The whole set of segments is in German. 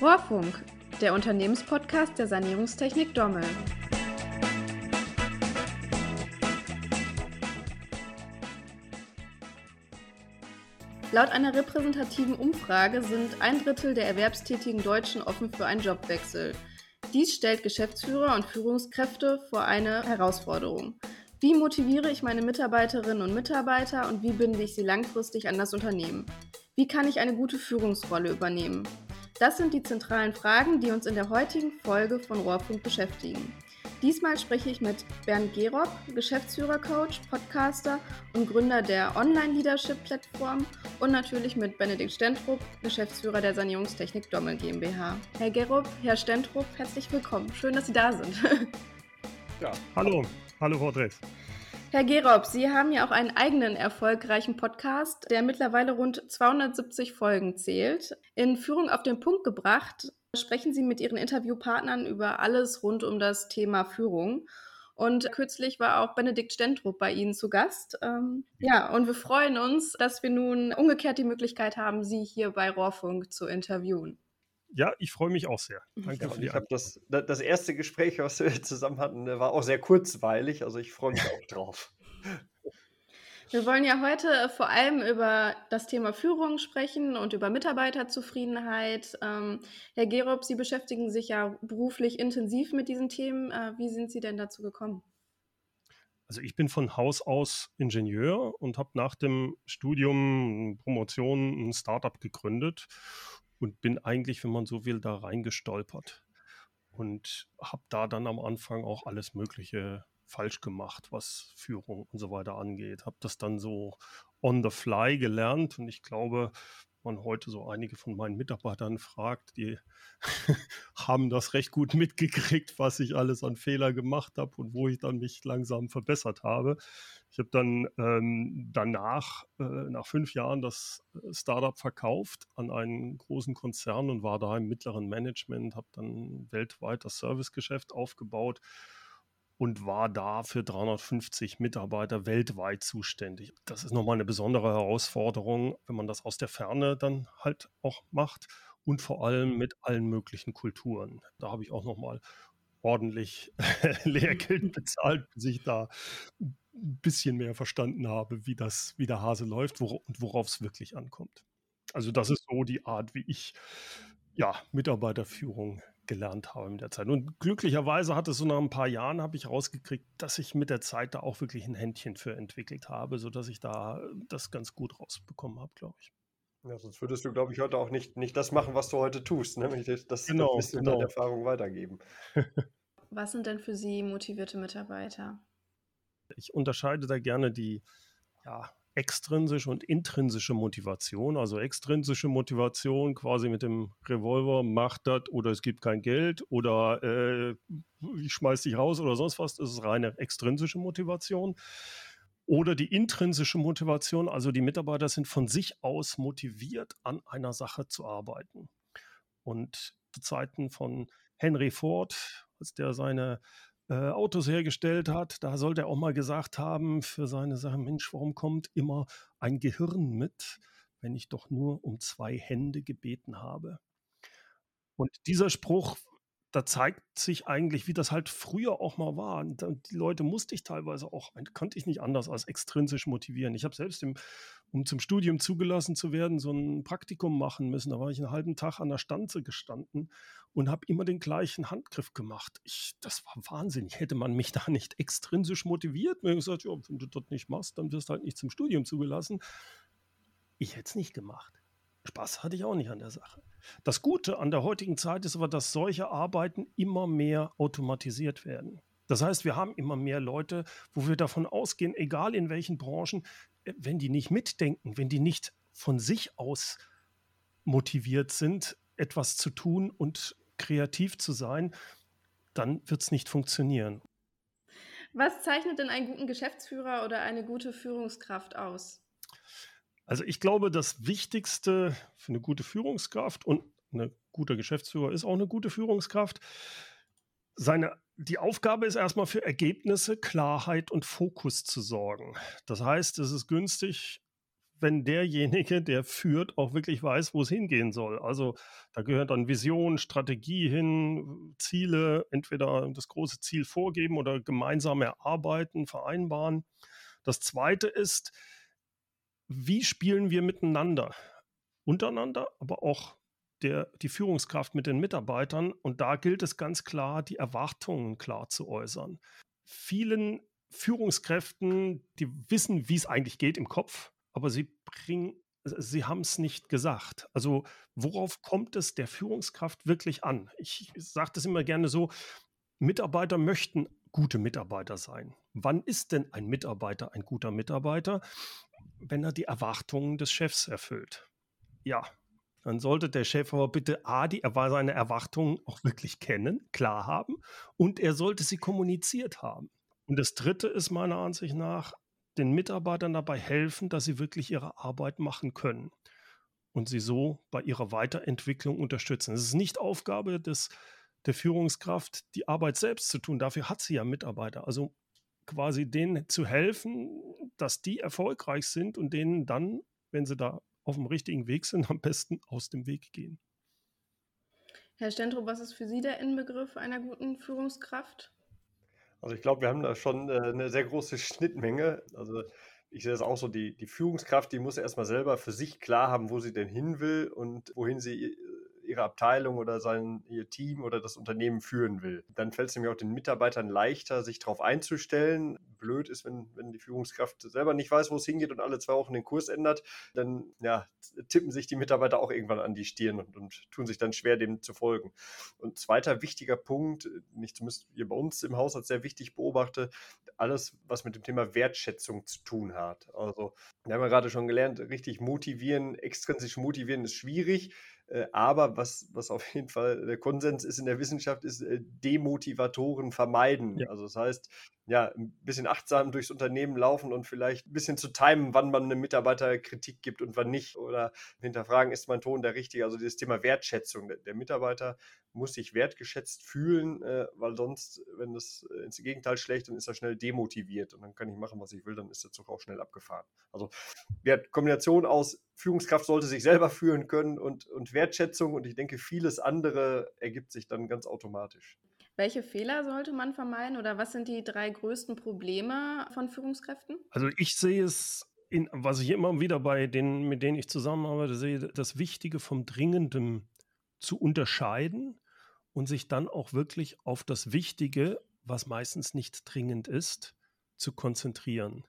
Rohrfunk, der Unternehmenspodcast der Sanierungstechnik Dommel. Laut einer repräsentativen Umfrage sind ein Drittel der erwerbstätigen Deutschen offen für einen Jobwechsel. Dies stellt Geschäftsführer und Führungskräfte vor eine Herausforderung. Wie motiviere ich meine Mitarbeiterinnen und Mitarbeiter und wie binde ich sie langfristig an das Unternehmen? Wie kann ich eine gute Führungsrolle übernehmen? Das sind die zentralen Fragen, die uns in der heutigen Folge von Rohrfunk beschäftigen. Diesmal spreche ich mit Bernd Gerob, Geschäftsführer-Coach, Podcaster und Gründer der Online-Leadership-Plattform und natürlich mit Benedikt Stentrup, Geschäftsführer der Sanierungstechnik Dommel GmbH. Herr Gerob, Herr Stentrup, herzlich willkommen. Schön, dass Sie da sind. Ja, hallo. Hallo, Frau Drees. Herr Gerob, Sie haben ja auch einen eigenen erfolgreichen Podcast, der mittlerweile rund 270 Folgen zählt. In Führung auf den Punkt gebracht sprechen Sie mit Ihren Interviewpartnern über alles rund um das Thema Führung. Und kürzlich war auch Benedikt Stentrup bei Ihnen zu Gast. Ähm, ja, und wir freuen uns, dass wir nun umgekehrt die Möglichkeit haben, Sie hier bei Rohrfunk zu interviewen. Ja, ich freue mich auch sehr. Danke ja, ich habe das, das erste Gespräch, was wir zusammen hatten, war auch sehr kurzweilig. Also ich freue mich auch drauf. Wir wollen ja heute äh, vor allem über das Thema Führung sprechen und über Mitarbeiterzufriedenheit. Ähm, Herr Gerob, Sie beschäftigen sich ja beruflich intensiv mit diesen Themen. Äh, wie sind Sie denn dazu gekommen? Also ich bin von Haus aus Ingenieur und habe nach dem Studium Promotion ein Startup gegründet und bin eigentlich, wenn man so will, da reingestolpert und habe da dann am Anfang auch alles Mögliche falsch gemacht, was Führung und so weiter angeht. Habe das dann so on the fly gelernt und ich glaube, man heute so einige von meinen Mitarbeitern fragt, die haben das recht gut mitgekriegt, was ich alles an Fehler gemacht habe und wo ich dann mich langsam verbessert habe. Ich habe dann ähm, danach, äh, nach fünf Jahren, das äh, Startup verkauft an einen großen Konzern und war da im mittleren Management, habe dann weltweit das Servicegeschäft aufgebaut und war da für 350 Mitarbeiter weltweit zuständig. Das ist nochmal eine besondere Herausforderung, wenn man das aus der Ferne dann halt auch macht und vor allem mit allen möglichen Kulturen. Da habe ich auch nochmal ordentlich Lehrgeld bezahlt, bis ich da ein bisschen mehr verstanden habe, wie das, wie der Hase läuft wor und worauf es wirklich ankommt. Also das ist so die Art, wie ich ja Mitarbeiterführung gelernt habe mit der Zeit. Und glücklicherweise hat es so nach ein paar Jahren, habe ich rausgekriegt, dass ich mit der Zeit da auch wirklich ein Händchen für entwickelt habe, sodass ich da das ganz gut rausbekommen habe, glaube ich. Ja, sonst würdest du, glaube ich, heute auch nicht, nicht das machen, was du heute tust, nämlich ne? das, genau, das genau. deine Erfahrung weitergeben. was sind denn für Sie motivierte Mitarbeiter? Ich unterscheide da gerne die ja, extrinsische und intrinsische Motivation. Also extrinsische Motivation quasi mit dem Revolver, macht das oder es gibt kein Geld oder äh, ich schmeiß dich raus oder sonst was. Das ist reine extrinsische Motivation. Oder die intrinsische Motivation, also die Mitarbeiter sind von sich aus motiviert, an einer Sache zu arbeiten. Und zu Zeiten von Henry Ford, als der seine äh, Autos hergestellt hat, da sollte er auch mal gesagt haben für seine Sache, Mensch, warum kommt immer ein Gehirn mit, wenn ich doch nur um zwei Hände gebeten habe? Und dieser Spruch da zeigt sich eigentlich, wie das halt früher auch mal war. Und die Leute musste ich teilweise auch, konnte ich nicht anders als extrinsisch motivieren. Ich habe selbst, im, um zum Studium zugelassen zu werden, so ein Praktikum machen müssen. Da war ich einen halben Tag an der Stanze gestanden und habe immer den gleichen Handgriff gemacht. Ich, das war wahnsinnig. Hätte man mich da nicht extrinsisch motiviert, mir gesagt, ja, wenn du das nicht machst, dann wirst du halt nicht zum Studium zugelassen. Ich hätte es nicht gemacht. Spaß hatte ich auch nicht an der Sache. Das Gute an der heutigen Zeit ist aber, dass solche Arbeiten immer mehr automatisiert werden. Das heißt, wir haben immer mehr Leute, wo wir davon ausgehen, egal in welchen Branchen, äh, wenn die nicht mitdenken, wenn die nicht von sich aus motiviert sind, etwas zu tun und kreativ zu sein, dann wird es nicht funktionieren. Was zeichnet denn einen guten Geschäftsführer oder eine gute Führungskraft aus? Also ich glaube, das Wichtigste für eine gute Führungskraft und ein guter Geschäftsführer ist auch eine gute Führungskraft. Seine, die Aufgabe ist erstmal für Ergebnisse, Klarheit und Fokus zu sorgen. Das heißt, es ist günstig, wenn derjenige, der führt, auch wirklich weiß, wo es hingehen soll. Also da gehört dann Vision, Strategie hin, Ziele, entweder das große Ziel vorgeben oder gemeinsam erarbeiten, vereinbaren. Das Zweite ist, wie spielen wir miteinander? Untereinander, aber auch der, die Führungskraft mit den Mitarbeitern. Und da gilt es ganz klar, die Erwartungen klar zu äußern. Vielen Führungskräften, die wissen, wie es eigentlich geht im Kopf, aber sie bringen, sie haben es nicht gesagt. Also worauf kommt es der Führungskraft wirklich an? Ich sage das immer gerne so, Mitarbeiter möchten gute Mitarbeiter sein. Wann ist denn ein Mitarbeiter ein guter Mitarbeiter? Wenn er die Erwartungen des Chefs erfüllt. Ja, dann sollte der Chef aber bitte A, die, seine Erwartungen auch wirklich kennen, klar haben und er sollte sie kommuniziert haben. Und das Dritte ist meiner Ansicht nach, den Mitarbeitern dabei helfen, dass sie wirklich ihre Arbeit machen können und sie so bei ihrer Weiterentwicklung unterstützen. Es ist nicht Aufgabe des, der Führungskraft, die Arbeit selbst zu tun. Dafür hat sie ja Mitarbeiter. Also quasi denen zu helfen, dass die erfolgreich sind und denen dann, wenn sie da auf dem richtigen Weg sind, am besten aus dem Weg gehen. Herr Stentro, was ist für Sie der Inbegriff einer guten Führungskraft? Also ich glaube, wir haben da schon äh, eine sehr große Schnittmenge. Also ich sehe das auch so, die, die Führungskraft, die muss erstmal selber für sich klar haben, wo sie denn hin will und wohin sie ihre Abteilung oder sein ihr Team oder das Unternehmen führen will. Dann fällt es nämlich auch den Mitarbeitern leichter, sich darauf einzustellen. Blöd ist, wenn, wenn die Führungskraft selber nicht weiß, wo es hingeht und alle zwei Wochen den Kurs ändert, dann ja, tippen sich die Mitarbeiter auch irgendwann an die Stirn und, und tun sich dann schwer, dem zu folgen. Und zweiter wichtiger Punkt, den ich zumindest hier bei uns im Haus als sehr wichtig beobachte, alles, was mit dem Thema Wertschätzung zu tun hat. Also, wir haben ja gerade schon gelernt, richtig motivieren, extrinsisch motivieren ist schwierig. Äh, aber was, was auf jeden Fall der Konsens ist in der Wissenschaft, ist äh, Demotivatoren vermeiden. Ja. Also das heißt, ja, ein bisschen achtsam durchs Unternehmen laufen und vielleicht ein bisschen zu timen, wann man einem Mitarbeiter Kritik gibt und wann nicht. Oder hinterfragen, ist mein Ton der richtige? Also dieses Thema Wertschätzung. Der, Mitarbeiter muss sich wertgeschätzt fühlen, äh, weil sonst, wenn das äh, ins Gegenteil schlägt, dann ist er schnell demotiviert und dann kann ich machen, was ich will, dann ist der Zug auch schnell abgefahren. Also die Kombination aus Führungskraft sollte sich selber führen können und, und Wertschätzung und ich denke, vieles andere ergibt sich dann ganz automatisch. Welche Fehler sollte man vermeiden oder was sind die drei größten Probleme von Führungskräften? Also ich sehe es, in, was ich immer wieder bei denen, mit denen ich zusammenarbeite, sehe, das Wichtige vom Dringenden zu unterscheiden und sich dann auch wirklich auf das Wichtige, was meistens nicht dringend ist, zu konzentrieren.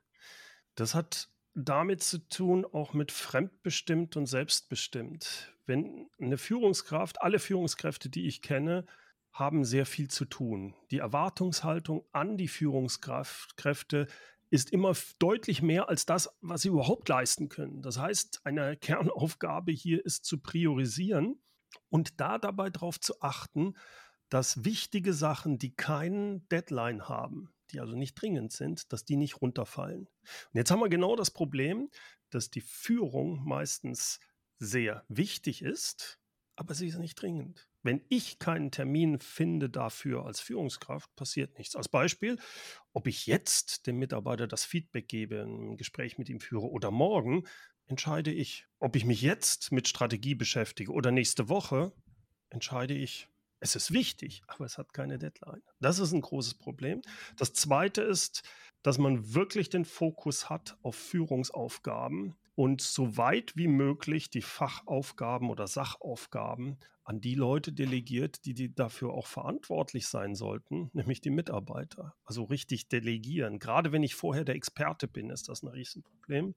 Das hat damit zu tun, auch mit fremdbestimmt und selbstbestimmt. Wenn eine Führungskraft, alle Führungskräfte, die ich kenne, haben sehr viel zu tun. Die Erwartungshaltung an die Führungskräfte ist immer deutlich mehr als das, was sie überhaupt leisten können. Das heißt, eine Kernaufgabe hier ist zu priorisieren und da dabei darauf zu achten, dass wichtige Sachen, die keinen Deadline haben, die also nicht dringend sind, dass die nicht runterfallen. Und jetzt haben wir genau das Problem, dass die Führung meistens sehr wichtig ist, aber sie ist nicht dringend. Wenn ich keinen Termin finde dafür als Führungskraft, passiert nichts. Als Beispiel, ob ich jetzt dem Mitarbeiter das Feedback gebe, ein Gespräch mit ihm führe oder morgen, entscheide ich. Ob ich mich jetzt mit Strategie beschäftige oder nächste Woche, entscheide ich. Es ist wichtig, aber es hat keine Deadline. Das ist ein großes Problem. Das Zweite ist, dass man wirklich den Fokus hat auf Führungsaufgaben und so weit wie möglich die Fachaufgaben oder Sachaufgaben an die Leute delegiert, die, die dafür auch verantwortlich sein sollten, nämlich die Mitarbeiter. Also richtig delegieren. Gerade wenn ich vorher der Experte bin, ist das ein Riesenproblem.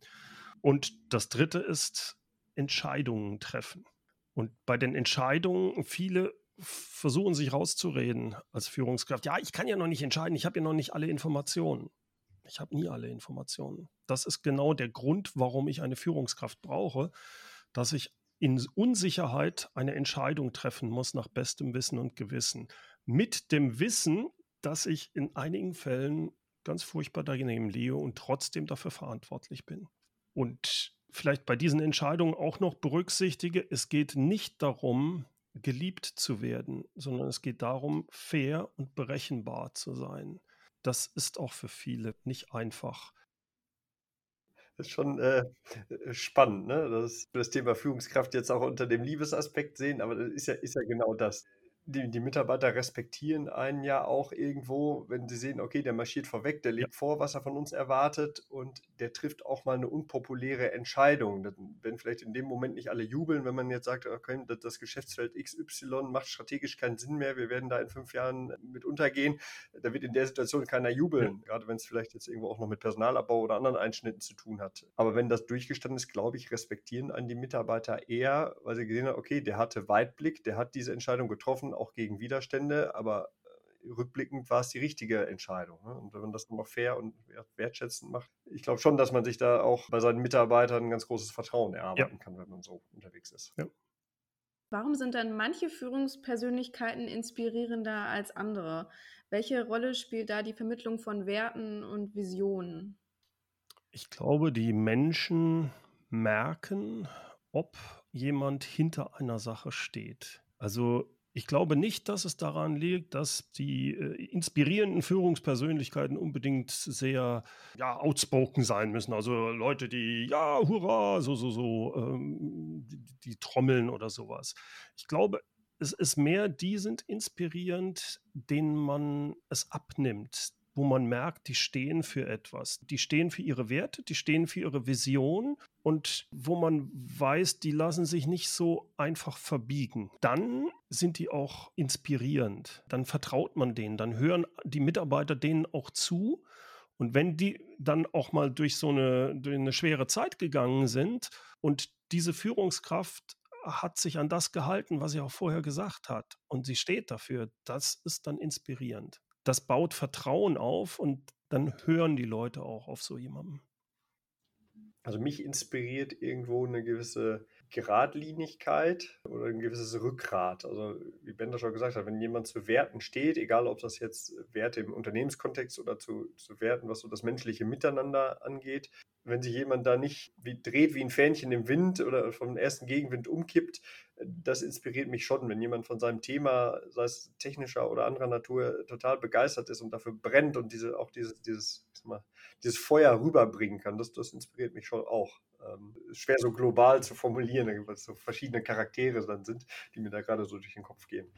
Und das Dritte ist Entscheidungen treffen. Und bei den Entscheidungen, viele versuchen sich rauszureden als Führungskraft. Ja, ich kann ja noch nicht entscheiden, ich habe ja noch nicht alle Informationen. Ich habe nie alle Informationen. Das ist genau der Grund, warum ich eine Führungskraft brauche, dass ich in Unsicherheit eine Entscheidung treffen muss nach bestem Wissen und Gewissen. Mit dem Wissen, dass ich in einigen Fällen ganz furchtbar daneben liege und trotzdem dafür verantwortlich bin. Und vielleicht bei diesen Entscheidungen auch noch berücksichtige, es geht nicht darum, geliebt zu werden, sondern es geht darum, fair und berechenbar zu sein. Das ist auch für viele nicht einfach. Das ist schon äh, äh, spannend, ne? Das, das Thema Führungskraft jetzt auch unter dem Liebesaspekt sehen, aber das ist ja, ist ja genau das die, die Mitarbeiter respektieren einen ja auch irgendwo, wenn sie sehen, okay, der marschiert vorweg, der lebt vor, was er von uns erwartet und der trifft auch mal eine unpopuläre Entscheidung. Wenn vielleicht in dem Moment nicht alle jubeln, wenn man jetzt sagt, okay, das Geschäftsfeld XY macht strategisch keinen Sinn mehr, wir werden da in fünf Jahren mit untergehen, da wird in der Situation keiner jubeln, ja. gerade wenn es vielleicht jetzt irgendwo auch noch mit Personalabbau oder anderen Einschnitten zu tun hat. Aber wenn das durchgestanden ist, glaube ich, respektieren einen die Mitarbeiter eher, weil sie gesehen haben, okay, der hatte Weitblick, der hat diese Entscheidung getroffen, auch gegen Widerstände, aber äh, rückblickend war es die richtige Entscheidung. Ne? Und wenn man das noch fair und wertschätzend macht, ich glaube schon, dass man sich da auch bei seinen Mitarbeitern ein ganz großes Vertrauen erarbeiten ja. kann, wenn man so unterwegs ist. Ja. Warum sind dann manche Führungspersönlichkeiten inspirierender als andere? Welche Rolle spielt da die Vermittlung von Werten und Visionen? Ich glaube, die Menschen merken, ob jemand hinter einer Sache steht. Also ich glaube nicht, dass es daran liegt, dass die äh, inspirierenden Führungspersönlichkeiten unbedingt sehr ja, outspoken sein müssen. Also Leute, die ja, hurra, so, so, so, ähm, die, die trommeln oder sowas. Ich glaube, es ist mehr, die sind inspirierend, denen man es abnimmt, wo man merkt, die stehen für etwas. Die stehen für ihre Werte, die stehen für ihre Vision und wo man weiß, die lassen sich nicht so einfach verbiegen. Dann sind die auch inspirierend. Dann vertraut man denen, dann hören die Mitarbeiter denen auch zu. Und wenn die dann auch mal durch so eine, durch eine schwere Zeit gegangen sind und diese Führungskraft hat sich an das gehalten, was sie auch vorher gesagt hat und sie steht dafür, das ist dann inspirierend das baut Vertrauen auf und dann hören die Leute auch auf so jemanden. Also mich inspiriert irgendwo eine gewisse Geradlinigkeit oder ein gewisses Rückgrat. Also wie Bender schon gesagt hat, wenn jemand zu Werten steht, egal ob das jetzt Werte im Unternehmenskontext oder zu, zu Werten, was so das menschliche Miteinander angeht, wenn sich jemand da nicht wie, dreht wie ein Fähnchen im Wind oder vom ersten Gegenwind umkippt, das inspiriert mich schon, wenn jemand von seinem Thema, sei es technischer oder anderer Natur, total begeistert ist und dafür brennt und diese, auch dieses, dieses, mal, dieses Feuer rüberbringen kann. Das, das inspiriert mich schon auch. Ähm, schwer so global zu formulieren, weil es so verschiedene Charaktere dann sind, die mir da gerade so durch den Kopf gehen.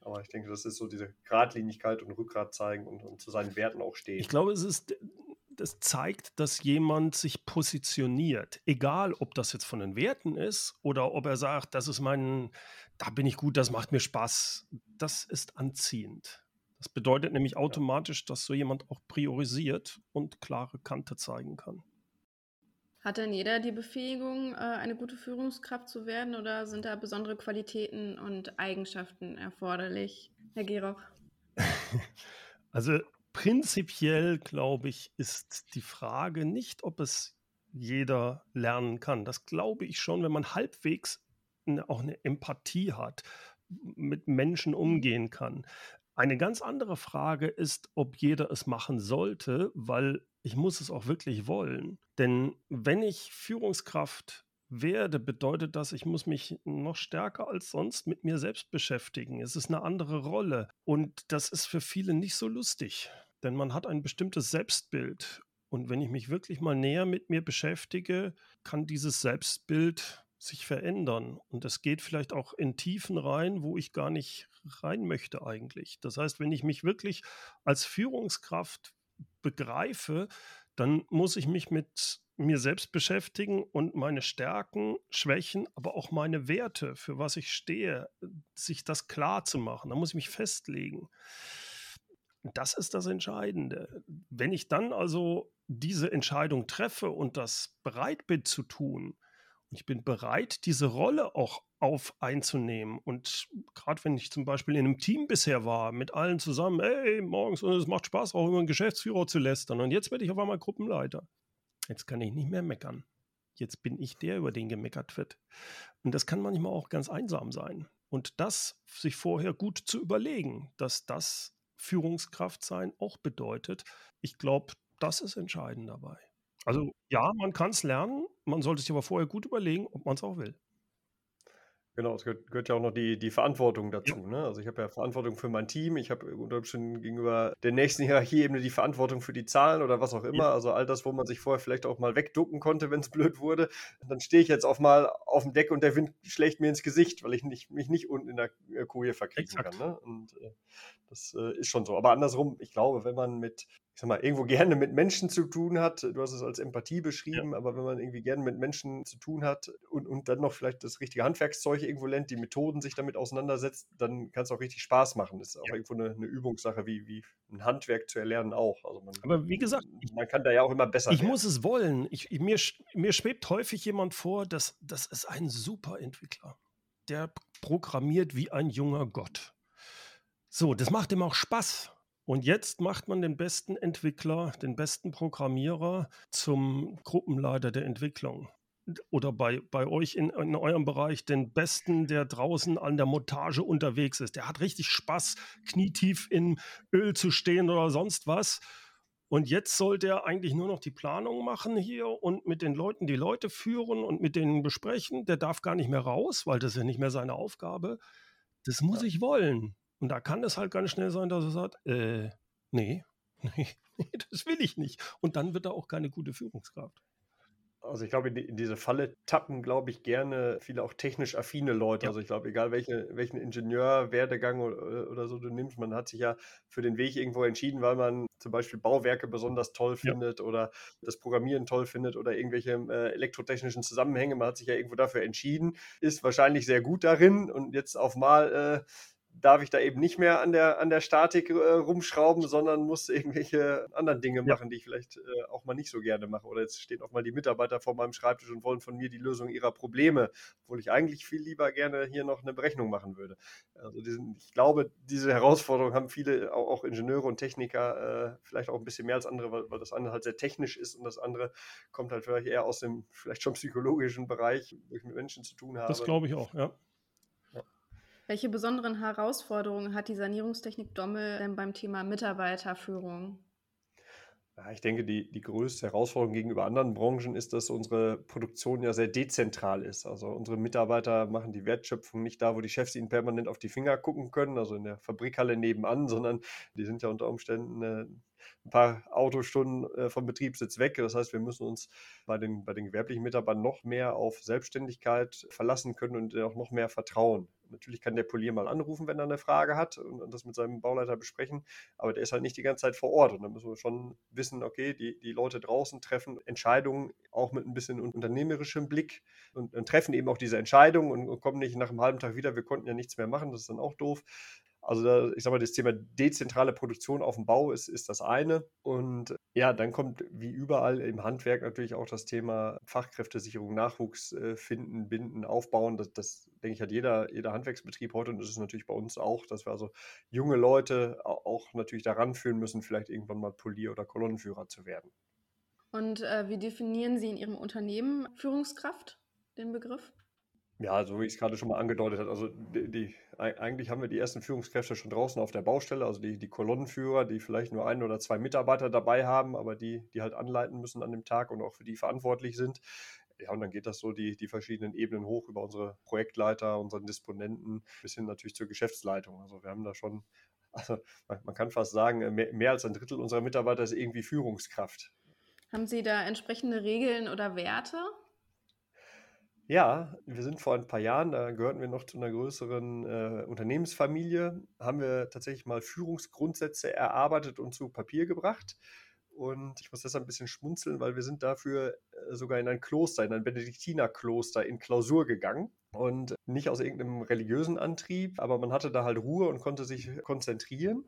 Aber ich denke, das ist so diese Gradlinigkeit und Rückgrat zeigen und, und zu seinen Werten auch stehen. Ich glaube, es ist das zeigt, dass jemand sich positioniert. Egal, ob das jetzt von den Werten ist oder ob er sagt, das ist mein, da bin ich gut, das macht mir Spaß. Das ist anziehend. Das bedeutet nämlich automatisch, dass so jemand auch priorisiert und klare Kante zeigen kann. Hat denn jeder die Befähigung, äh, eine gute Führungskraft zu werden oder sind da besondere Qualitäten und Eigenschaften erforderlich, Herr Geroch? Also prinzipiell, glaube ich, ist die Frage nicht, ob es jeder lernen kann. Das glaube ich schon, wenn man halbwegs eine, auch eine Empathie hat, mit Menschen mhm. umgehen kann. Eine ganz andere Frage ist, ob jeder es machen sollte, weil ich muss es auch wirklich wollen. Denn wenn ich Führungskraft werde, bedeutet das, ich muss mich noch stärker als sonst mit mir selbst beschäftigen. Es ist eine andere Rolle und das ist für viele nicht so lustig. Denn man hat ein bestimmtes Selbstbild. Und wenn ich mich wirklich mal näher mit mir beschäftige, kann dieses Selbstbild sich verändern. Und es geht vielleicht auch in Tiefen rein, wo ich gar nicht rein möchte eigentlich. Das heißt, wenn ich mich wirklich als Führungskraft begreife, dann muss ich mich mit mir selbst beschäftigen und meine Stärken, Schwächen, aber auch meine Werte, für was ich stehe, sich das klar zu machen. Da muss ich mich festlegen. Das ist das Entscheidende. Wenn ich dann also diese Entscheidung treffe und das bereit bin zu tun, und ich bin bereit, diese Rolle auch auf einzunehmen. Und gerade wenn ich zum Beispiel in einem Team bisher war, mit allen zusammen, ey, morgens, und es macht Spaß, auch über einen Geschäftsführer zu lästern. Und jetzt werde ich auf einmal Gruppenleiter. Jetzt kann ich nicht mehr meckern. Jetzt bin ich der, über den gemeckert wird. Und das kann manchmal auch ganz einsam sein. Und das sich vorher gut zu überlegen, dass das Führungskraft sein auch bedeutet. Ich glaube, das ist entscheidend dabei. Also ja, man kann es lernen, man sollte sich aber vorher gut überlegen, ob man es auch will. Genau, es gehört, gehört ja auch noch die, die Verantwortung dazu. Ja. Ne? Also ich habe ja Verantwortung für mein Team, ich habe unter Umständen gegenüber der nächsten Hierarchieebene die Verantwortung für die Zahlen oder was auch immer. Ja. Also all das, wo man sich vorher vielleicht auch mal wegducken konnte, wenn es blöd wurde. Und dann stehe ich jetzt auch mal auf dem Deck und der Wind schlägt mir ins Gesicht, weil ich nicht, mich nicht unten in der Koje verkriechen kann. Ne? Und äh, das äh, ist schon so. Aber andersrum, ich glaube, wenn man mit ich sag mal, irgendwo gerne mit Menschen zu tun hat. Du hast es als Empathie beschrieben, ja. aber wenn man irgendwie gerne mit Menschen zu tun hat und, und dann noch vielleicht das richtige Handwerkszeug irgendwo lernt, die Methoden sich damit auseinandersetzt, dann kann es auch richtig Spaß machen. Das ist auch ja. irgendwo eine, eine, Übungssache, wie, wie ein Handwerk zu erlernen auch. Also man, aber wie gesagt, man kann da ja auch immer besser Ich werden. muss es wollen. Ich, mir, mir schwebt häufig jemand vor, dass das ist ein super Entwickler. Der programmiert wie ein junger Gott. So, das macht ihm auch Spaß. Und jetzt macht man den besten Entwickler, den besten Programmierer zum Gruppenleiter der Entwicklung. Oder bei, bei euch in, in eurem Bereich den besten, der draußen an der Montage unterwegs ist. Der hat richtig Spaß, knietief in Öl zu stehen oder sonst was. Und jetzt soll der eigentlich nur noch die Planung machen hier und mit den Leuten die Leute führen und mit denen besprechen. Der darf gar nicht mehr raus, weil das ist ja nicht mehr seine Aufgabe. Das muss ja. ich wollen. Und da kann es halt ganz schnell sein, dass er sagt, äh, nee, nee, das will ich nicht. Und dann wird er auch keine gute Führungskraft. Also ich glaube, in, die, in diese Falle tappen, glaube ich, gerne viele auch technisch affine Leute. Ja. Also ich glaube, egal welche, welchen Ingenieurwerdegang oder, oder, so du nimmst, man hat sich ja für den Weg irgendwo entschieden, weil man zum Beispiel Bauwerke besonders toll findet ja. oder das Programmieren toll findet oder irgendwelche äh, elektrotechnischen Zusammenhänge. Man hat sich ja irgendwo dafür entschieden, ist wahrscheinlich sehr gut darin und jetzt auf mal äh, darf ich da eben nicht mehr an der, an der Statik äh, rumschrauben, sondern muss irgendwelche anderen Dinge ja. machen, die ich vielleicht äh, auch mal nicht so gerne mache. Oder jetzt stehen auch mal die Mitarbeiter vor meinem Schreibtisch und wollen von mir die Lösung ihrer Probleme, obwohl ich eigentlich viel lieber gerne hier noch eine Berechnung machen würde. Also diesen, ich glaube, diese Herausforderung haben viele, auch, auch Ingenieure und Techniker, äh, vielleicht auch ein bisschen mehr als andere, weil, weil das eine halt sehr technisch ist und das andere kommt halt vielleicht eher aus dem vielleicht schon psychologischen Bereich, wo ich mit Menschen zu tun habe. Das glaube ich auch, ja. Welche besonderen Herausforderungen hat die Sanierungstechnik Dommel denn beim Thema Mitarbeiterführung? Ja, ich denke, die, die größte Herausforderung gegenüber anderen Branchen ist, dass unsere Produktion ja sehr dezentral ist. Also unsere Mitarbeiter machen die Wertschöpfung nicht da, wo die Chefs ihnen permanent auf die Finger gucken können, also in der Fabrikhalle nebenan, sondern die sind ja unter Umständen äh, ein paar Autostunden äh, vom Betriebssitz weg. Das heißt, wir müssen uns bei den, bei den gewerblichen Mitarbeitern noch mehr auf Selbstständigkeit verlassen können und auch noch mehr vertrauen. Natürlich kann der Polier mal anrufen, wenn er eine Frage hat und, das mit seinem Bauleiter besprechen, aber der ist halt nicht die ganze Zeit vor Ort. Und da müssen wir schon wissen, okay, die, die Leute draußen treffen Entscheidungen auch mit ein bisschen unternehmerischem Blick und, und treffen eben auch diese Entscheidungen und, und kommen nicht nach einem halben Tag wieder, wir konnten ja nichts mehr machen, das ist dann auch doof. Also da, ich sage mal, das Thema dezentrale Produktion auf dem Bau ist, ist das eine. Und ja, dann kommt wie überall im Handwerk natürlich auch das Thema Fachkräftesicherung, Nachwuchs äh, finden, binden, aufbauen. Das, das, denke ich, hat jeder, jeder Handwerksbetrieb heute und das ist natürlich bei uns auch, dass wir also junge Leute auch natürlich daran führen müssen, vielleicht irgendwann mal Polier- oder Kolonnenführer zu werden. Und äh, wie definieren Sie in Ihrem Unternehmen Führungskraft, den Begriff? Ja, so wie ich es gerade schon mal angedeutet habe. Also die, die, eigentlich haben wir die ersten Führungskräfte schon draußen auf der Baustelle, also die, die Kolonnenführer, die vielleicht nur ein oder zwei Mitarbeiter dabei haben, aber die, die halt anleiten müssen an dem Tag und auch für die verantwortlich sind. Ja, und dann geht das so die, die verschiedenen Ebenen hoch über unsere Projektleiter, unseren Disponenten bis hin natürlich zur Geschäftsleitung. Also wir haben da schon, also man, kann fast sagen, mehr, mehr als ein Drittel unserer Mitarbeiter ist irgendwie Führungskraft. Haben Sie da entsprechende Regeln oder Werte? Ja, wir sind vor ein paar Jahren, da gehörten wir noch zu einer größeren äh, Unternehmensfamilie, haben wir tatsächlich mal Führungsgrundsätze erarbeitet und zu Papier gebracht. Und ich muss deshalb ein bisschen schmunzeln, weil wir sind dafür äh, sogar in ein Kloster, in ein Benediktinerkloster in Klausur gegangen. Und nicht aus irgendeinem religiösen Antrieb, aber man hatte da halt Ruhe und konnte sich konzentrieren.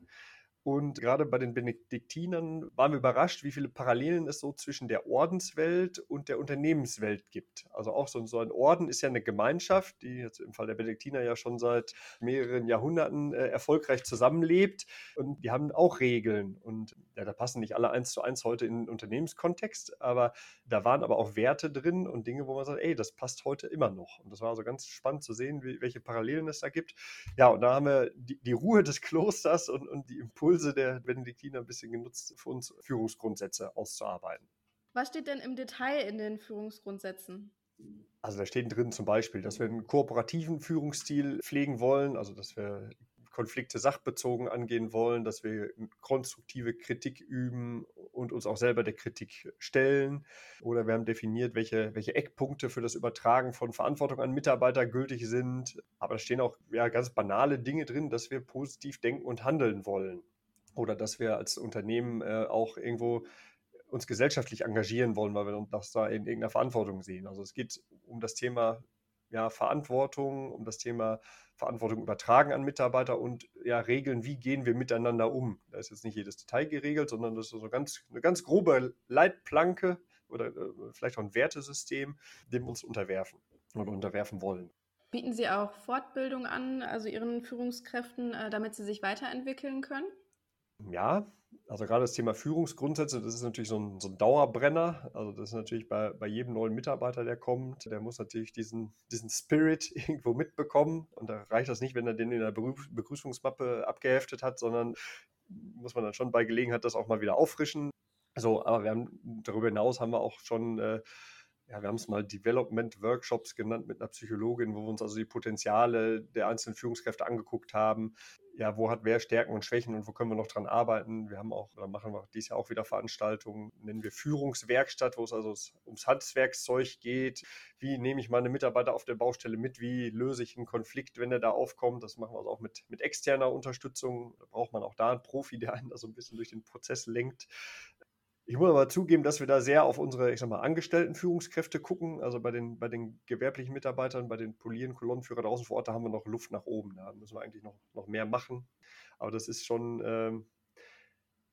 Und gerade bei den Benediktinern waren wir überrascht, wie viele Parallelen es so zwischen der Ordenswelt und der Unternehmenswelt gibt. Also auch so, ein Orden ist ja eine Gemeinschaft, die jetzt im Fall der Benediktiner ja schon seit mehreren Jahrhunderten äh, erfolgreich zusammenlebt. Und die haben auch Regeln. Und ja, da passen nicht alle eins zu eins heute in den Unternehmenskontext, aber da waren aber auch Werte drin und Dinge, wo man sagt, ey, das passt heute immer noch. Und das war also ganz spannend zu sehen, wie, welche Parallelen es da gibt. Ja, und da haben wir die, die Ruhe des Klosters und, und die Impulse Impulse der Benediktiner ein bisschen genutzt, für uns Führungsgrundsätze auszuarbeiten. Was steht denn im Detail in den Führungsgrundsätzen? Also da steht drin zum Beispiel, dass wir einen kooperativen Führungsstil pflegen wollen, also dass wir Konflikte sachbezogen angehen wollen, dass wir konstruktive Kritik üben und uns auch selber der Kritik stellen. Oder wir haben definiert, welche, welche Eckpunkte für das Übertragen von Verantwortung an Mitarbeiter gültig sind. Aber da stehen auch ja, ganz banale Dinge drin, dass wir positiv denken und handeln wollen. Oder dass wir als Unternehmen äh, auch irgendwo uns gesellschaftlich engagieren wollen, weil wir uns da in irgendeiner Verantwortung sehen. Also es geht um das Thema ja, Verantwortung, um das Thema Verantwortung übertragen an Mitarbeiter und ja, Regeln, wie gehen wir miteinander um. Da ist jetzt nicht jedes Detail geregelt, sondern das ist so ganz, eine ganz grobe Leitplanke oder äh, vielleicht auch ein Wertesystem, dem wir uns unterwerfen oder unterwerfen wollen. Bieten Sie auch Fortbildung an, also Ihren Führungskräften, äh, damit sie sich weiterentwickeln können? Ja, also gerade das Thema Führungsgrundsätze, das ist natürlich so ein, so ein Dauerbrenner. Also das ist natürlich bei, bei jedem neuen Mitarbeiter, der kommt, der muss natürlich diesen, diesen Spirit irgendwo mitbekommen. Und da reicht das nicht, wenn er den in der Begrüßungsmappe abgeheftet hat, sondern muss man dann schon bei Gelegenheit das auch mal wieder auffrischen. So, aber wir haben darüber hinaus haben wir auch schon äh, ja, wir haben es mal Development Workshops genannt mit einer Psychologin, wo wir uns also die Potenziale der einzelnen Führungskräfte angeguckt haben. Ja, wo hat wer Stärken und Schwächen und wo können wir noch dran arbeiten? Wir haben auch, oder machen wir dieses Jahr auch wieder Veranstaltungen, nennen wir Führungswerkstatt, wo es also ums Handwerkszeug geht. Wie nehme ich meine Mitarbeiter auf der Baustelle mit? Wie löse ich einen Konflikt, wenn er da aufkommt? Das machen wir also auch mit, mit externer Unterstützung. Da braucht man auch da einen Profi, der einen da so ein bisschen durch den Prozess lenkt. Ich muss aber zugeben, dass wir da sehr auf unsere, ich sag mal, angestellten Führungskräfte gucken. Also bei den, bei den gewerblichen Mitarbeitern, bei den Polieren, Kolonnenführer draußen vor Ort, da haben wir noch Luft nach oben. Da müssen wir eigentlich noch, noch mehr machen. Aber das ist schon, ähm,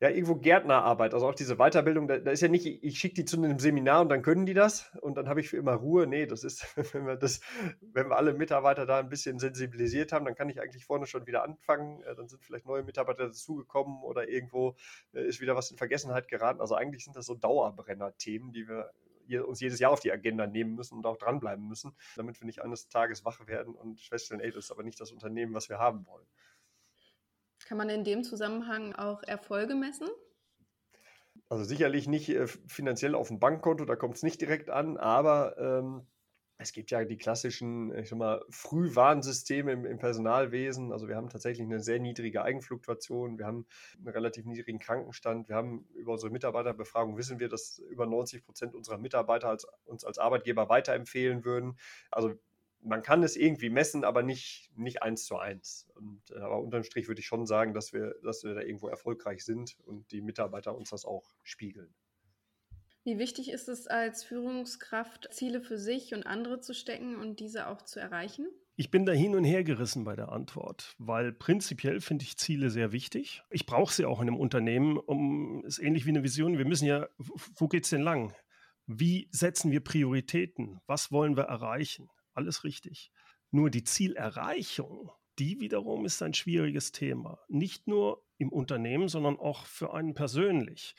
ja, irgendwo Gärtnerarbeit, also auch diese Weiterbildung, da, da ist ja nicht, ich schicke die zu einem Seminar und dann können die das und dann habe ich für immer Ruhe. Nee, das ist, wenn wir das, wenn wir alle Mitarbeiter da ein bisschen sensibilisiert haben, dann kann ich eigentlich vorne schon wieder anfangen. Äh, dann sind vielleicht neue Mitarbeiter dazugekommen oder irgendwo äh, ist wieder was in Vergessenheit geraten. Also eigentlich sind das so Dauerbrenner-Themen, die wir uns jedes Jahr auf die Agenda nehmen müssen und auch dranbleiben müssen, damit wir nicht eines Tages wach werden und feststellen, ey, das ist aber nicht das Unternehmen, was wir haben wollen. Kann man in dem Zusammenhang auch Erfolge messen? Also sicherlich nicht äh, finanziell auf dem Bankkonto, da kommt es nicht direkt an, aber ähm, es gibt ja die klassischen, ich sag mal, Frühwarnsysteme im, im, Personalwesen. Also wir haben tatsächlich eine sehr niedrige Eigenfluktuation, wir haben einen relativ niedrigen Krankenstand, wir haben über unsere Mitarbeiterbefragung wissen wir, dass über 90 Prozent unserer Mitarbeiter als, uns als Arbeitgeber weiterempfehlen würden. Also man kann es irgendwie messen, aber nicht, nicht eins zu eins. Und, äh, aber unterm Strich würde ich schon sagen, dass wir, dass wir da irgendwo erfolgreich sind und die Mitarbeiter uns das auch spiegeln. Wie wichtig ist es als Führungskraft, Ziele für sich und andere zu stecken und diese auch zu erreichen? Ich bin da hin und her gerissen bei der Antwort, weil prinzipiell finde ich Ziele sehr wichtig. Ich brauche sie auch in einem Unternehmen, um es ist ähnlich wie eine Vision. Wir müssen ja, wo geht es denn lang? Wie setzen wir Prioritäten? Was wollen wir erreichen? Alles richtig. Nur die Zielerreichung, die wiederum ist ein schwieriges Thema. Nicht nur im Unternehmen, sondern auch für einen persönlich.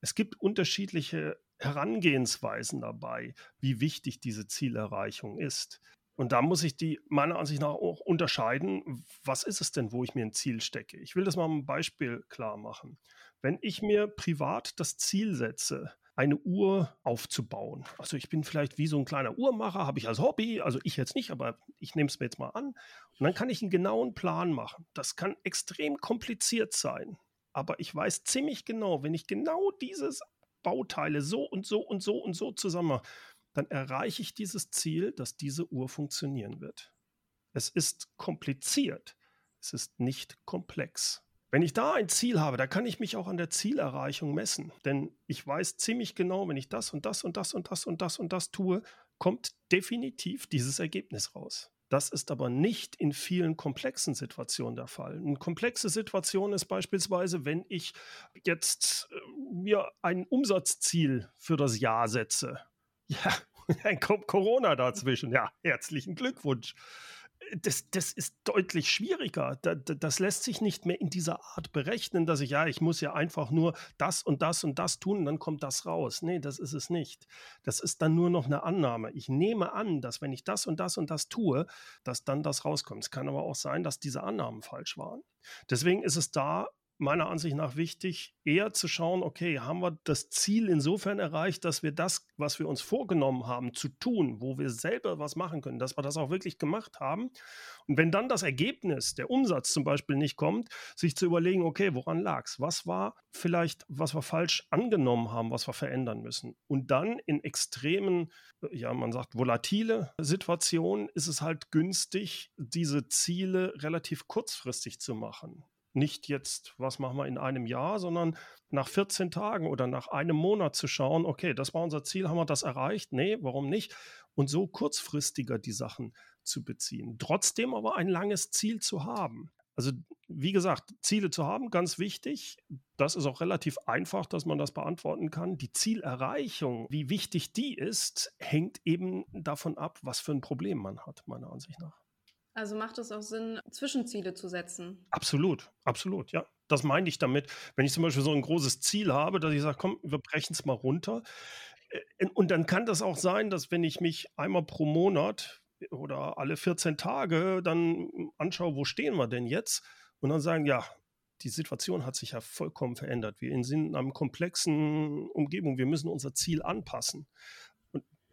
Es gibt unterschiedliche Herangehensweisen dabei, wie wichtig diese Zielerreichung ist. Und da muss ich die meiner Ansicht nach auch unterscheiden, was ist es denn, wo ich mir ein Ziel stecke. Ich will das mal ein Beispiel klar machen. Wenn ich mir privat das Ziel setze, eine Uhr aufzubauen. Also ich bin vielleicht wie so ein kleiner Uhrmacher, habe ich als Hobby, also ich jetzt nicht, aber ich nehme es mir jetzt mal an. Und dann kann ich einen genauen Plan machen. Das kann extrem kompliziert sein, aber ich weiß ziemlich genau, wenn ich genau dieses Bauteile so und so und so und so zusammen mache, dann erreiche ich dieses Ziel, dass diese Uhr funktionieren wird. Es ist kompliziert, es ist nicht komplex. Wenn ich da ein Ziel habe, da kann ich mich auch an der Zielerreichung messen. Denn ich weiß ziemlich genau, wenn ich das und das und das und das und das und das tue, kommt definitiv dieses Ergebnis raus. Das ist aber nicht in vielen komplexen Situationen der Fall. Eine komplexe Situation ist beispielsweise, wenn ich jetzt äh, mir ein Umsatzziel für das Jahr setze. Ja, dann kommt Corona dazwischen. Ja, herzlichen Glückwunsch das, das ist deutlich schwieriger. das lässt sich nicht mehr in dieser Art berechnen, dass ich, ja, ich muss ja einfach nur das und das und das tun und dann kommt das raus. Nee, das ist es nicht. Das ist dann nur noch eine Annahme. Ich nehme an, dass wenn ich das und das und das tue, dass dann das rauskommt. Es kann aber auch sein, dass diese Annahmen falsch waren. Deswegen ist es da meiner Ansicht nach wichtig, eher zu schauen, okay, haben wir das Ziel insofern erreicht, dass wir das, was wir uns vorgenommen haben zu tun, wo wir selber was machen können, dass wir das auch wirklich gemacht haben. Und wenn dann das Ergebnis, der Umsatz zum Beispiel nicht kommt, sich zu überlegen, okay, woran lag es? Was war vielleicht, was wir falsch angenommen haben, was wir verändern müssen? Und dann in extremen, ja, man sagt, volatile Situationen ist es halt günstig, diese Ziele relativ kurzfristig zu machen nicht jetzt, was machen wir in einem Jahr, sondern nach 14 Tagen oder nach einem Monat zu schauen, okay, das war unser Ziel, haben wir das erreicht? Nee, warum nicht? Und so kurzfristiger die Sachen zu beziehen. Trotzdem aber ein langes Ziel zu haben. Also wie gesagt, Ziele zu haben, ganz wichtig. Das ist auch relativ einfach, dass man das beantworten kann. Die Zielerreichung, wie wichtig die ist, hängt eben davon ab, was für ein Problem man hat, meiner Ansicht nach. Also macht es auch Sinn, Zwischenziele zu setzen? Absolut, absolut, ja. Das meine ich damit. Wenn ich zum Beispiel so ein großes Ziel habe, dass ich sage, komm, wir brechen es mal runter. Äh, und dann kann das auch sein, dass wenn ich mich einmal pro Monat oder alle 14 Tage dann anschaue, wo stehen wir denn jetzt? Und dann sagen, ja, die Situation hat sich ja vollkommen verändert. Wir sind in einer komplexen Umgebung. Wir müssen unser Ziel anpassen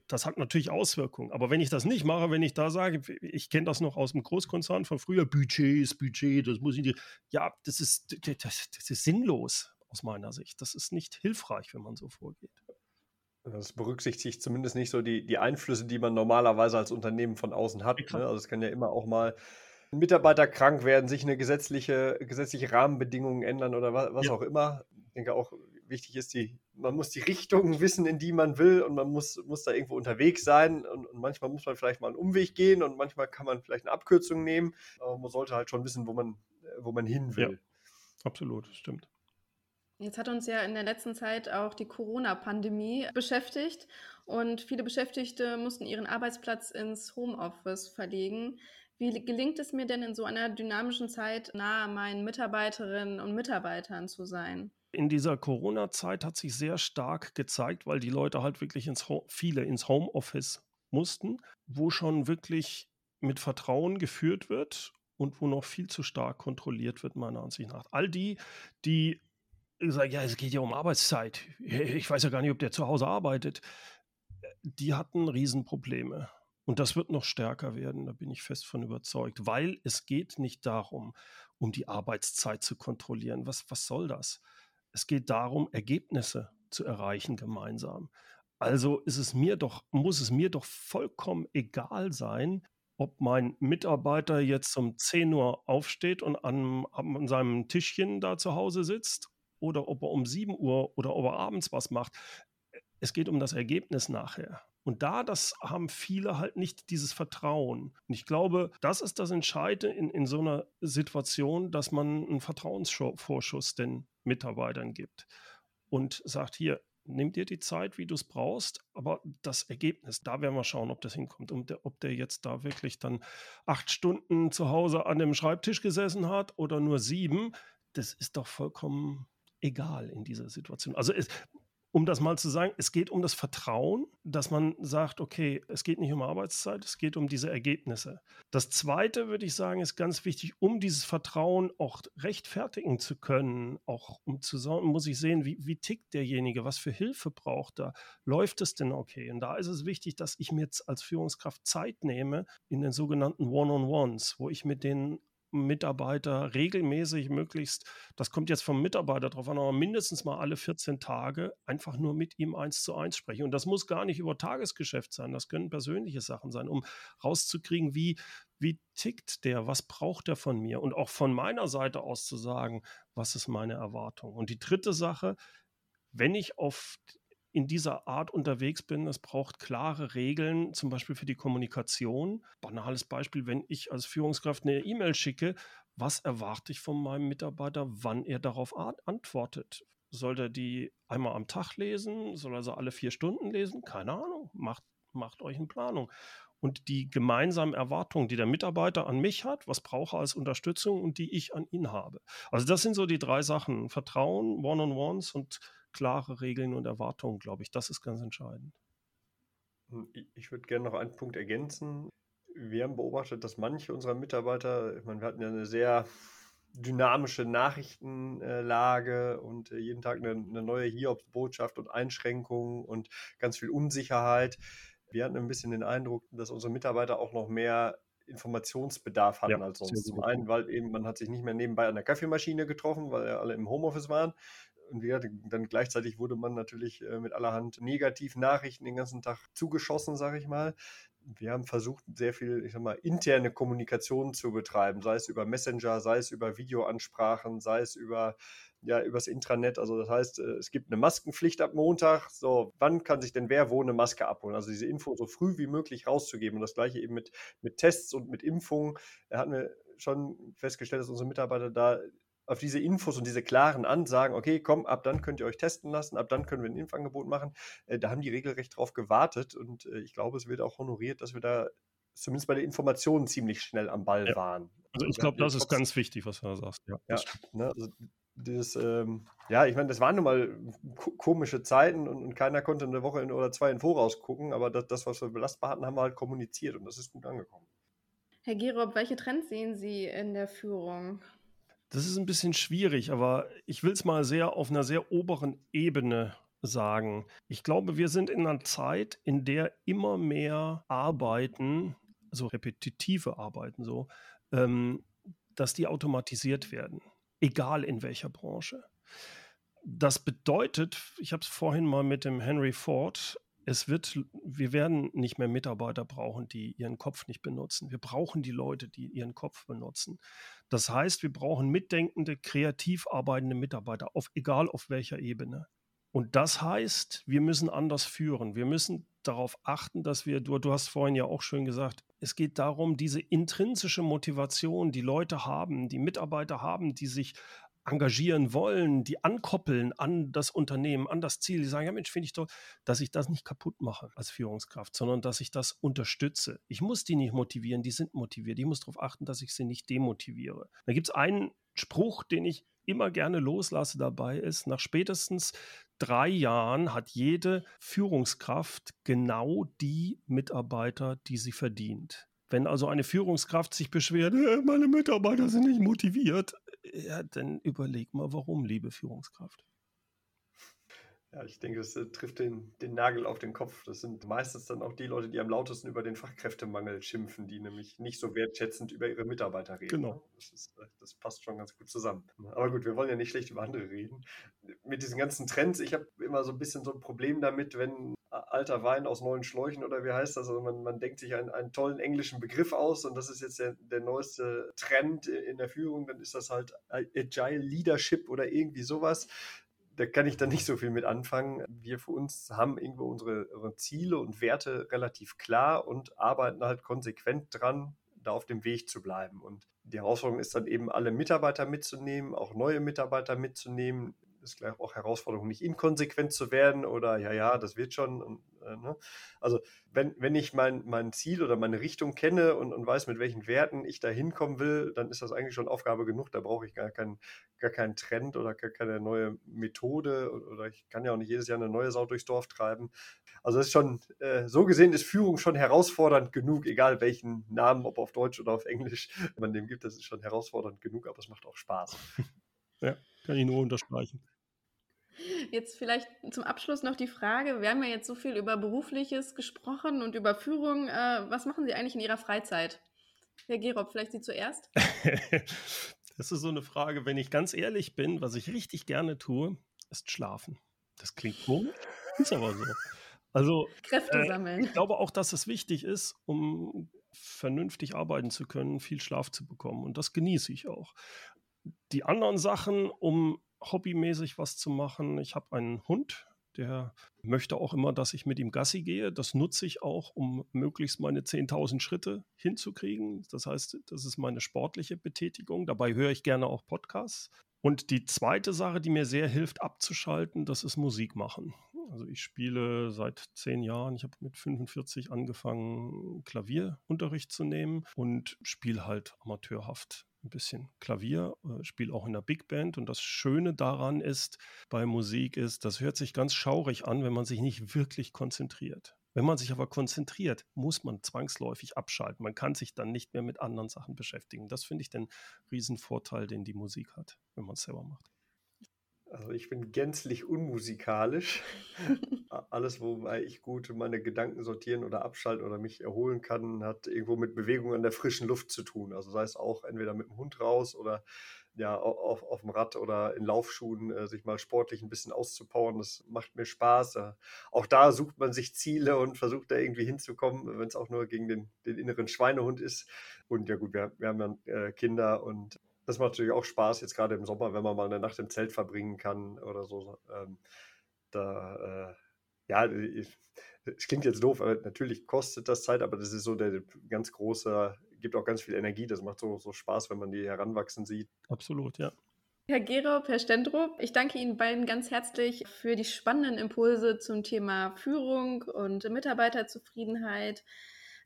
das hat natürlich Auswirkungen. Aber wenn ich das nicht mache, wenn ich da sage, ich kenne das noch aus dem Großkonzern von früher, Budget ist Budget, das muss ich, ja, das ist, das, das ist sinnlos aus meiner Sicht. Das ist nicht hilfreich, wenn man so vorgeht. Das berücksichtigt zumindest nicht so die, die Einflüsse, die man normalerweise als Unternehmen von außen hat. Ne? Also es kann ja immer auch mal ein Mitarbeiter krank werden, sich eine gesetzliche, gesetzliche Rahmenbedingungen ändern oder was, was ja. auch immer. Ich denke auch, wichtig ist, die, man muss die Richtung wissen, in die man will und man muss, muss da irgendwo unterwegs sein und, und, manchmal muss man vielleicht mal einen Umweg gehen und manchmal kann man vielleicht eine Abkürzung nehmen, aber man sollte halt schon wissen, wo man, wo man hin will. Ja, absolut, stimmt. Jetzt hat uns ja in der letzten Zeit auch die Corona-Pandemie beschäftigt und viele Beschäftigte mussten ihren Arbeitsplatz ins Homeoffice verlegen. Wie gelingt es mir denn in so einer dynamischen Zeit nahe meinen Mitarbeiterinnen und Mitarbeitern zu sein? In dieser Corona-Zeit hat sich sehr stark gezeigt, weil die Leute halt wirklich ins viele ins Homeoffice mussten, wo schon wirklich mit Vertrauen geführt wird und wo noch viel zu stark kontrolliert wird, meiner Ansicht nach. All die, die sagen, ja, es geht ja um Arbeitszeit. Ich weiß ja gar nicht, ob der zu Hause arbeitet. Die hatten Riesenprobleme. Und das wird noch stärker werden, da bin ich fest von überzeugt, weil es geht nicht darum, um die Arbeitszeit zu kontrollieren. Was, was soll das? Es geht darum, Ergebnisse zu erreichen gemeinsam. Also ist es mir doch, muss es mir doch vollkommen egal sein, ob mein Mitarbeiter jetzt um 10 Uhr aufsteht und an, an seinem Tischchen da zu Hause sitzt oder ob er um 7 Uhr oder ob er abends was macht. Es geht um das Ergebnis nachher. Und da, das haben viele halt nicht dieses Vertrauen. Und ich glaube, das ist das Entscheidende in, in so einer Situation, dass man einen Vertrauensvorschuss den Mitarbeitern gibt und sagt, hier, nimm dir die Zeit, wie du es brauchst, aber das Ergebnis, da werden wir schauen, ob das hinkommt. Und der, ob der jetzt da wirklich dann acht Stunden zu Hause an dem Schreibtisch gesessen hat oder nur sieben, das ist doch vollkommen egal in dieser Situation. Also es, um das mal zu sagen, es geht um das Vertrauen, dass man sagt, okay, es geht nicht um Arbeitszeit, es geht um diese Ergebnisse. Das Zweite, würde ich sagen, ist ganz wichtig, um dieses Vertrauen auch rechtfertigen zu können, auch um zu sagen, muss ich sehen, wie, wie tickt derjenige, was für Hilfe braucht er, läuft es denn okay? Und da ist es wichtig, dass ich mir jetzt als Führungskraft Zeit nehme in den sogenannten One-on-Ones, wo ich mit denen Mitarbeiter regelmäßig möglichst, das kommt jetzt vom Mitarbeiter drauf an, aber mindestens mal alle 14 Tage einfach nur mit ihm eins zu eins sprechen. Und das muss gar nicht über Tagesgeschäft sein, das können persönliche Sachen sein, um rauszukriegen, wie, wie tickt der, was braucht er von mir und auch von meiner Seite aus zu sagen, was ist meine Erwartung. Und die dritte Sache, wenn ich auf in dieser Art unterwegs bin. Es braucht klare Regeln, zum Beispiel für die Kommunikation. Banales Beispiel, wenn ich als Führungskraft eine E-Mail schicke, was erwarte ich von meinem Mitarbeiter, wann er darauf antwortet? Soll er die einmal am Tag lesen? Soll er sie alle vier Stunden lesen? Keine Ahnung. Macht, macht euch eine Planung. Und die gemeinsamen Erwartungen, die der Mitarbeiter an mich hat, was braucht er als Unterstützung und die ich an ihn habe. Also das sind so die drei Sachen. Vertrauen, One-on-Ones und klare Regeln und Erwartungen, glaube ich. Das ist ganz entscheidend. Hm, ich würde gerne noch einen Punkt ergänzen. Wir haben beobachtet, dass manche unserer Mitarbeiter, ich meine, wir hatten ja eine sehr dynamische Nachrichtenlage und äh, jeden Tag eine, eine neue Hiobs-Botschaft und Einschränkungen und ganz viel Unsicherheit. Wir hatten ein bisschen den Eindruck, dass unsere Mitarbeiter auch noch mehr Informationsbedarf hatten ja, als sonst. Zum einen, weil eben man hat sich nicht mehr nebenbei an der Kaffeemaschine getroffen, weil ja alle im Homeoffice waren. Und wie gesagt, dann gleichzeitig wurde man natürlich äh, mit allerhand Negativnachrichten den ganzen Tag zugeschossen, sage ich mal. Wir haben versucht, sehr viel, ich sag mal, interne Kommunikation zu betreiben, sei es über Messenger, sei es über Videoansprachen, sei es über ja, übers Intranet. Also das heißt, äh, es gibt eine Maskenpflicht ab Montag. So, wann kann sich denn wer wo eine Maske abholen? Also diese Info so früh wie möglich rauszugeben. Und das gleiche eben mit, mit Tests und mit Impfungen. Da hatten wir schon festgestellt, dass unsere Mitarbeiter da auf diese Infos und diese klaren Ansagen, okay, komm, ab dann könnt ihr euch testen lassen, ab dann können wir ein Impfangebot machen. Äh, da haben die regelrecht drauf gewartet und äh, ich glaube, es wird auch honoriert, dass wir da zumindest bei den Informationen ziemlich schnell am Ball ja. waren. Also ich glaube, das ist ganz wichtig, was du da sagst. Ja, ja ne, also dieses, ähm, ja, ich meine, das waren nun mal komische Zeiten und, und, keiner konnte eine Woche in, oder zwei in Voraus gucken, aber das, das, was wir belastbar hatten, haben wir halt kommuniziert und das ist gut angekommen. Herr Gerob, welche Trends sehen Sie in der Führung? Das ist ein bisschen schwierig, aber ich will es mal sehr auf einer sehr oberen Ebene sagen. Ich glaube, wir sind in einer Zeit, in der immer mehr Arbeiten, also repetitive Arbeiten so, ähm, dass die automatisiert werden, egal in welcher Branche. Das bedeutet, ich habe es vorhin mal mit dem Henry Ford es wird, wir werden nicht mehr Mitarbeiter brauchen, die ihren Kopf nicht benutzen. Wir brauchen die Leute, die ihren Kopf benutzen. Das heißt, wir brauchen mitdenkende, kreativ arbeitende Mitarbeiter, auf, egal auf welcher Ebene. Und das heißt, wir müssen anders führen. Wir müssen darauf achten, dass wir, du, du hast vorhin ja auch schön gesagt, es geht darum, diese intrinsische Motivation, die Leute haben, die Mitarbeiter haben, die sich engagieren wollen, die ankoppeln an das Unternehmen, an das Ziel, die sagen, ja Mensch, finde ich doch, dass ich das nicht kaputt mache als Führungskraft, sondern dass ich das unterstütze. Ich muss die nicht motivieren, die sind motiviert. Ich muss darauf achten, dass ich sie nicht demotiviere. Da gibt es einen Spruch, den ich immer gerne loslasse dabei ist, nach spätestens drei Jahren hat jede Führungskraft genau die Mitarbeiter, die sie verdient. Wenn also eine Führungskraft sich beschwert, äh, meine Mitarbeiter sind nicht motiviert, ja, dann überleg mal, warum, liebe Führungskraft. Ja, ich denke, das äh, trifft den, den Nagel auf den Kopf. Das sind meistens dann auch die Leute, die am lautesten über den Fachkräftemangel schimpfen, die nämlich nicht so wertschätzend über ihre Mitarbeiter reden. Genau. Das, ist, äh, das passt schon ganz gut zusammen. Aber gut, wir wollen ja nicht schlecht über andere reden. Mit diesen ganzen Trends, ich habe immer so ein bisschen so ein Problem damit, wenn alter Wein aus neuen Schläuchen oder wie heißt das? Also man, man denkt sich einen, einen tollen englischen Begriff aus und das ist jetzt der, der neueste Trend in der Führung, dann ist das halt Agile Leadership oder irgendwie sowas da kann ich dann nicht so viel mit anfangen. Wir für uns haben irgendwo unsere, unsere Ziele und Werte relativ klar und arbeiten halt konsequent dran, da auf dem Weg zu bleiben. Und die Herausforderung ist dann eben, alle Mitarbeiter mitzunehmen, auch neue Mitarbeiter mitzunehmen, ist gleich auch Herausforderung, nicht inkonsequent zu werden oder ja, ja, das wird schon. Und, äh, ne? Also wenn, wenn ich mein, mein Ziel oder meine Richtung kenne und, und weiß, mit welchen Werten ich da hinkommen will, dann ist das eigentlich schon Aufgabe genug. Da brauche ich gar keinen, gar keinen Trend oder gar keine neue Methode oder ich kann ja auch nicht jedes Jahr eine neue Sau durchs Dorf treiben. Also das ist schon, äh, so gesehen ist Führung schon herausfordernd genug, egal welchen Namen, ob auf Deutsch oder auf Englisch man dem gibt, das ist schon herausfordernd genug, aber es macht auch Spaß. Ja, kann ich nur unterstreichen. Jetzt vielleicht zum Abschluss noch die Frage, wir haben ja jetzt so viel über Berufliches gesprochen und über Führung. Äh, was machen Sie eigentlich in Ihrer Freizeit? Herr Gerob, vielleicht Sie zuerst? das ist so eine Frage, wenn ich ganz ehrlich bin, was ich richtig gerne tue, ist schlafen. Das klingt komisch, ist aber so. Also, Kräfte äh, sammeln. Ich glaube auch, dass es wichtig ist, um vernünftig arbeiten zu können, viel Schlaf zu bekommen. Und das genieße ich auch. Die anderen Sachen, um hobbymäßig was zu machen. Ich habe einen Hund, der möchte auch immer, dass ich mit ihm Gassi gehe. Das nutze ich auch, um möglichst meine 10.000 Schritte hinzukriegen. Das heißt, das ist meine sportliche Betätigung. Dabei höre ich gerne auch Podcasts. Und die zweite Sache, die mir sehr hilft, abzuschalten, das ist Musik machen. Also ich spiele seit zehn Jahren, ich habe mit 45 angefangen, Klavierunterricht zu nehmen und spiele halt amateurhaft ein bisschen Klavier, äh, spiele auch in der Big Band. Und das Schöne daran ist, bei Musik ist, das hört sich ganz schaurig an, wenn man sich nicht wirklich konzentriert. Wenn man sich aber konzentriert, muss man zwangsläufig abschalten. Man kann sich dann nicht mehr mit anderen Sachen beschäftigen. Das finde ich den Riesenvorteil, den die Musik hat, wenn man es selber macht. Also ich bin gänzlich unmusikalisch. Alles, wobei ich gut meine Gedanken sortieren oder abschalten oder mich erholen kann, hat irgendwo mit Bewegung an der frischen Luft zu tun. Also sei es auch entweder mit dem Hund raus oder ja, auf, auf dem Rad oder in Laufschuhen äh, sich mal sportlich ein bisschen auszupowern. Das macht mir Spaß. Äh, auch da sucht man sich Ziele und versucht da irgendwie hinzukommen, wenn es auch nur gegen den, den inneren Schweinehund ist. Und ja gut, wir, wir haben dann äh, Kinder und das macht natürlich auch Spaß, jetzt gerade im Sommer, wenn man mal eine Nacht im Zelt verbringen kann oder so. Ähm, da, äh, ja, es klingt jetzt doof, aber natürlich kostet das Zeit, aber das ist so der ganz große, gibt auch ganz viel Energie. Das macht so, so Spaß, wenn man die heranwachsen sieht. Absolut, ja. Herr Gerob, Herr Stendrup, ich danke Ihnen beiden ganz herzlich für die spannenden Impulse zum Thema Führung und Mitarbeiterzufriedenheit.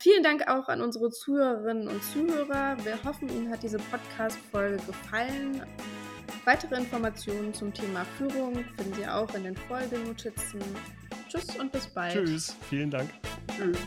Vielen Dank auch an unsere Zuhörerinnen und Zuhörer. Wir hoffen, Ihnen hat diese Podcast-Folge gefallen. Weitere Informationen zum Thema Führung finden Sie auch in den Folgenotizen. Tschüss und bis bald. Tschüss, vielen Dank. Tschüss.